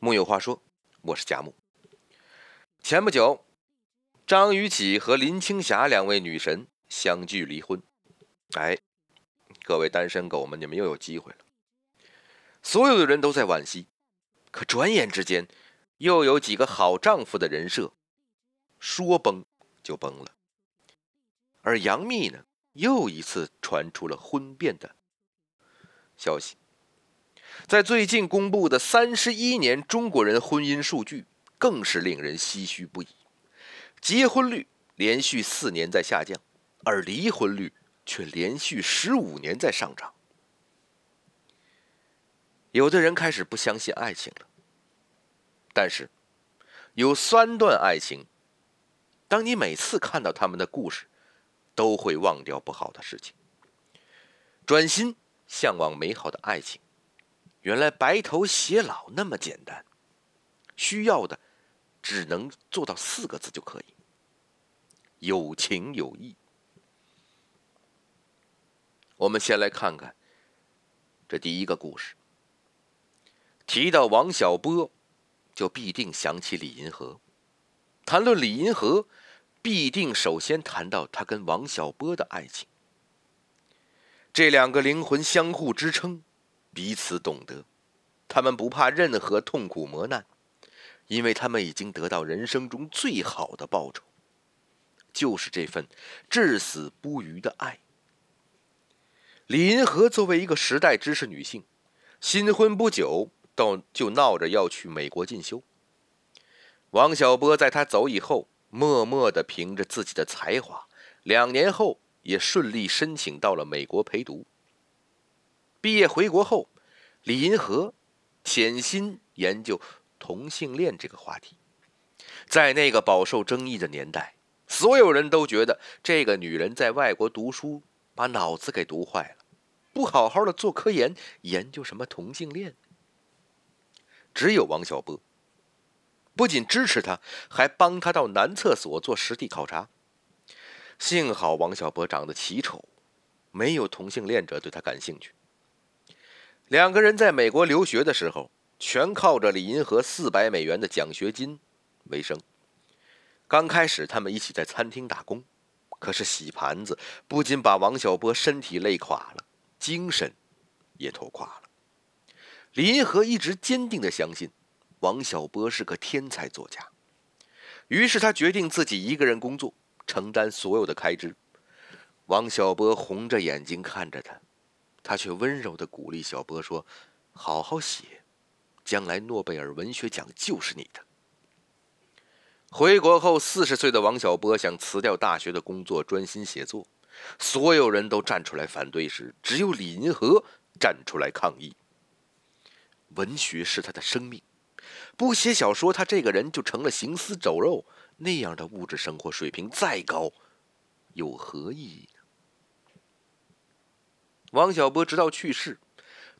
木有话说，我是贾木。前不久，张雨绮和林青霞两位女神相继离婚。哎，各位单身狗们，你们又有机会了。所有的人都在惋惜，可转眼之间，又有几个好丈夫的人设说崩就崩了。而杨幂呢，又一次传出了婚变的消息。在最近公布的三十一年中国人婚姻数据，更是令人唏嘘不已。结婚率连续四年在下降，而离婚率却连续十五年在上涨。有的人开始不相信爱情了，但是有三段爱情，当你每次看到他们的故事，都会忘掉不好的事情，专心向往美好的爱情。原来白头偕老那么简单，需要的只能做到四个字就可以：有情有义。我们先来看看这第一个故事。提到王小波，就必定想起李银河；谈论李银河，必定首先谈到他跟王小波的爱情。这两个灵魂相互支撑。彼此懂得，他们不怕任何痛苦磨难，因为他们已经得到人生中最好的报酬，就是这份至死不渝的爱。李银河作为一个时代知识女性，新婚不久，到就闹着要去美国进修。王小波在她走以后，默默的凭着自己的才华，两年后也顺利申请到了美国陪读。毕业回国后，李银河潜心研究同性恋这个话题。在那个饱受争议的年代，所有人都觉得这个女人在外国读书把脑子给读坏了，不好好的做科研，研究什么同性恋。只有王小波不仅支持他，还帮他到男厕所做实地考察。幸好王小波长得奇丑，没有同性恋者对他感兴趣。两个人在美国留学的时候，全靠着李银河四百美元的奖学金为生。刚开始，他们一起在餐厅打工，可是洗盘子不仅把王小波身体累垮了，精神也拖垮了。李银河一直坚定的相信王小波是个天才作家，于是他决定自己一个人工作，承担所有的开支。王小波红着眼睛看着他。他却温柔的鼓励小波说：“好好写，将来诺贝尔文学奖就是你的。”回国后，四十岁的王小波想辞掉大学的工作，专心写作。所有人都站出来反对时，只有李银河站出来抗议。文学是他的生命，不写小说，他这个人就成了行尸走肉。那样的物质生活水平再高，有何意义？王小波直到去世，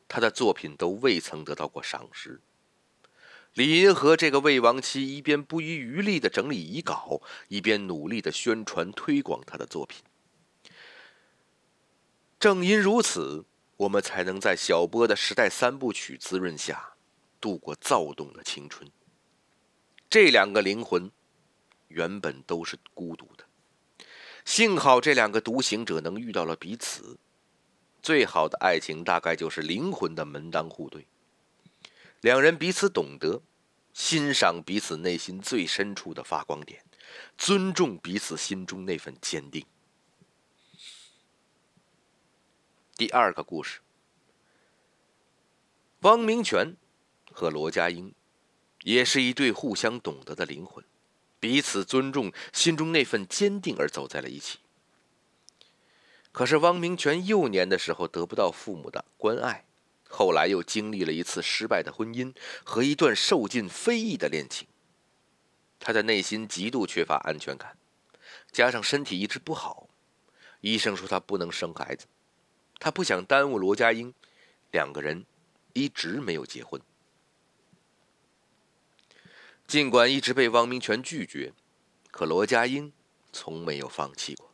他的作品都未曾得到过赏识。李银河这个未亡妻一边不遗余力的整理遗稿，一边努力的宣传推广他的作品。正因如此，我们才能在小波的时代三部曲滋润下，度过躁动的青春。这两个灵魂，原本都是孤独的，幸好这两个独行者能遇到了彼此。最好的爱情大概就是灵魂的门当户对，两人彼此懂得，欣赏彼此内心最深处的发光点，尊重彼此心中那份坚定。第二个故事，汪明荃和罗家英也是一对互相懂得的灵魂，彼此尊重心中那份坚定而走在了一起。可是汪明荃幼年的时候得不到父母的关爱，后来又经历了一次失败的婚姻和一段受尽非议的恋情，他的内心极度缺乏安全感，加上身体一直不好，医生说他不能生孩子，他不想耽误罗家英，两个人一直没有结婚。尽管一直被汪明荃拒绝，可罗家英从没有放弃过。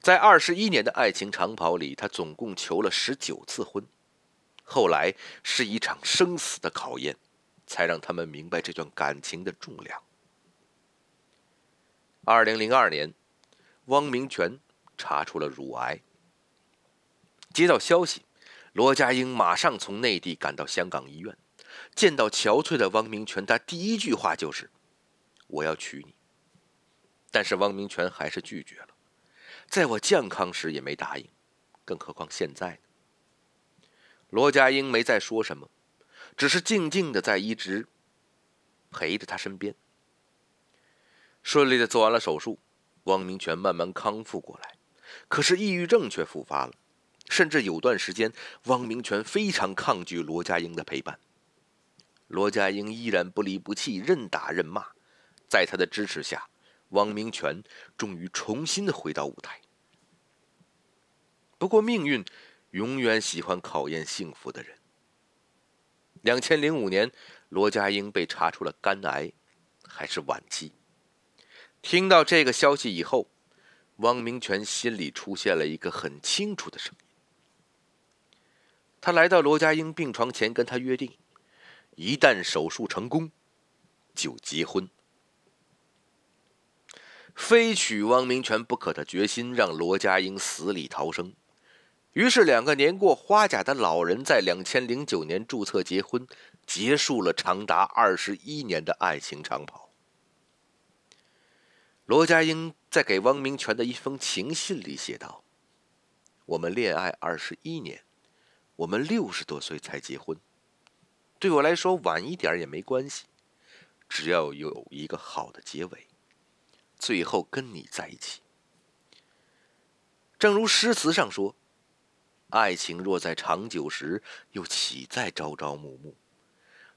在二十一年的爱情长跑里，他总共求了十九次婚，后来是一场生死的考验，才让他们明白这段感情的重量。二零零二年，汪明荃查出了乳癌。接到消息，罗家英马上从内地赶到香港医院，见到憔悴的汪明荃，他第一句话就是：“我要娶你。”但是汪明荃还是拒绝了，在我健康时也没答应，更何况现在呢？罗家英没再说什么，只是静静的在一直陪着他身边。顺利的做完了手术，汪明荃慢慢康复过来，可是抑郁症却复发了，甚至有段时间，汪明荃非常抗拒罗家英的陪伴。罗家英依然不离不弃，任打任骂，在他的支持下，汪明荃终于重新的回到舞台。不过命运。永远喜欢考验幸福的人。两千零五年，罗家英被查出了肝癌，还是晚期。听到这个消息以后，汪明荃心里出现了一个很清楚的声音。他来到罗家英病床前，跟他约定：一旦手术成功，就结婚。非娶汪明荃不可的决心，让罗家英死里逃生。于是，两个年过花甲的老人在两千零九年注册结婚，结束了长达二十一年的爱情长跑。罗家英在给汪明荃的一封情信里写道：“我们恋爱二十一年，我们六十多岁才结婚，对我来说晚一点也没关系，只要有一个好的结尾，最后跟你在一起。”正如诗词上说。爱情若在长久时，又岂在朝朝暮暮？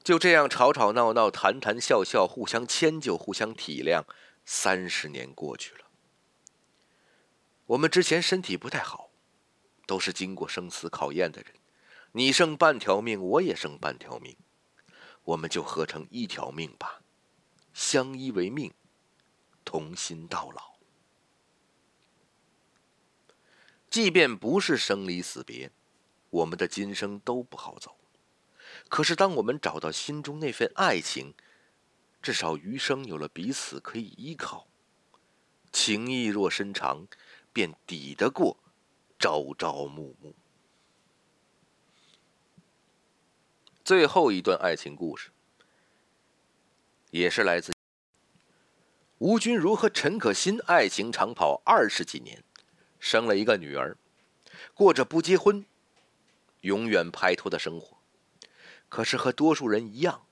就这样吵吵闹闹、谈谈笑笑，互相迁就、互相体谅。三十年过去了，我们之前身体不太好，都是经过生死考验的人。你剩半条命，我也剩半条命，我们就合成一条命吧，相依为命，同心到老。即便不是生离死别，我们的今生都不好走。可是，当我们找到心中那份爱情，至少余生有了彼此可以依靠。情意若深长，便抵得过朝朝暮暮。最后一段爱情故事，也是来自吴君如和陈可辛爱情长跑二十几年。生了一个女儿，过着不结婚、永远拍拖的生活。可是和多数人一样，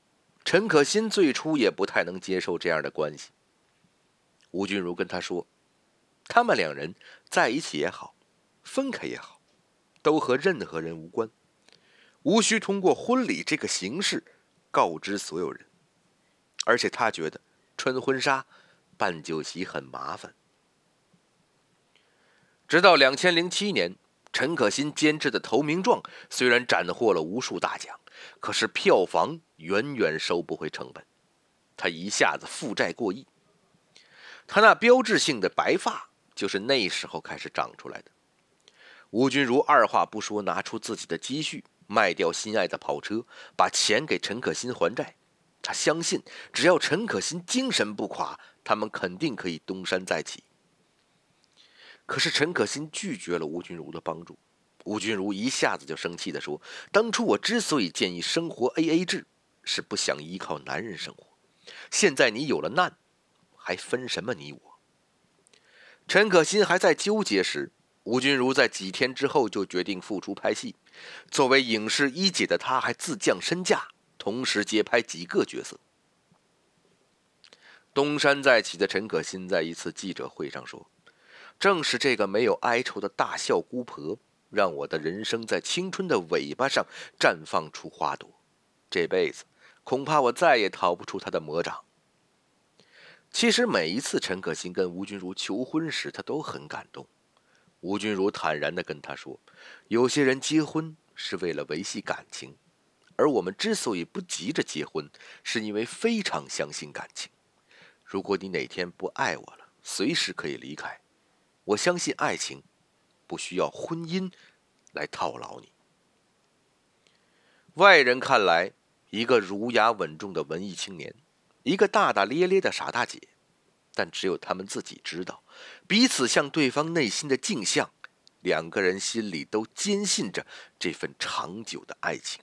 陈可辛最初也不太能接受这样的关系。吴君如跟他说：“他们两人在一起也好，分开也好，都和任何人无关，无需通过婚礼这个形式告知所有人。而且他觉得穿婚纱、办酒席很麻烦。”直到两千零七年，陈可辛监制的《投名状》虽然斩获了无数大奖，可是票房远远收不回成本，他一下子负债过亿。他那标志性的白发就是那时候开始长出来的。吴君如二话不说，拿出自己的积蓄，卖掉心爱的跑车，把钱给陈可辛还债。他相信，只要陈可辛精神不垮，他们肯定可以东山再起。可是陈可辛拒绝了吴君如的帮助，吴君如一下子就生气地说：“当初我之所以建议生活 A A 制，是不想依靠男人生活。现在你有了难，还分什么你我？”陈可辛还在纠结时，吴君如在几天之后就决定复出拍戏。作为影视一姐的她，还自降身价，同时接拍几个角色。东山再起的陈可辛在一次记者会上说。正是这个没有哀愁的大笑姑婆，让我的人生在青春的尾巴上绽放出花朵。这辈子恐怕我再也逃不出她的魔掌。其实每一次陈可辛跟吴君如求婚时，他都很感动。吴君如坦然地跟他说：“有些人结婚是为了维系感情，而我们之所以不急着结婚，是因为非常相信感情。如果你哪天不爱我了，随时可以离开。”我相信爱情，不需要婚姻来套牢你。外人看来，一个儒雅稳重的文艺青年，一个大大咧咧的傻大姐，但只有他们自己知道，彼此像对方内心的镜像，两个人心里都坚信着这份长久的爱情。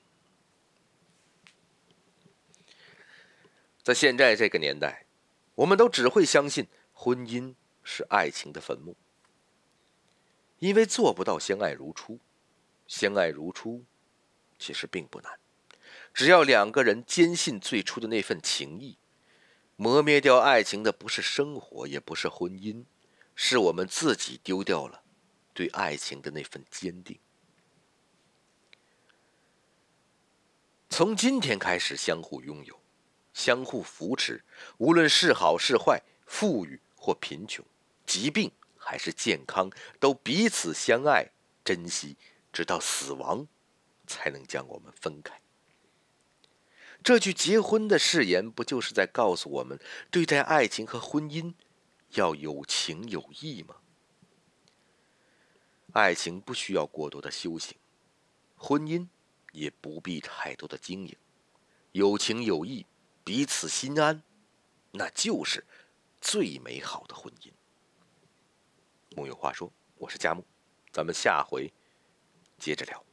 在现在这个年代，我们都只会相信婚姻是爱情的坟墓，因为做不到相爱如初。相爱如初，其实并不难，只要两个人坚信最初的那份情谊。磨灭掉爱情的不是生活，也不是婚姻，是我们自己丢掉了对爱情的那份坚定。从今天开始，相互拥有。相互扶持，无论是好是坏，富裕或贫穷，疾病还是健康，都彼此相爱、珍惜，直到死亡，才能将我们分开。这句结婚的誓言，不就是在告诉我们，对待爱情和婚姻，要有情有义吗？爱情不需要过多的修行，婚姻也不必太多的经营，有情有义。彼此心安，那就是最美好的婚姻。木有话说，我是佳木，咱们下回接着聊。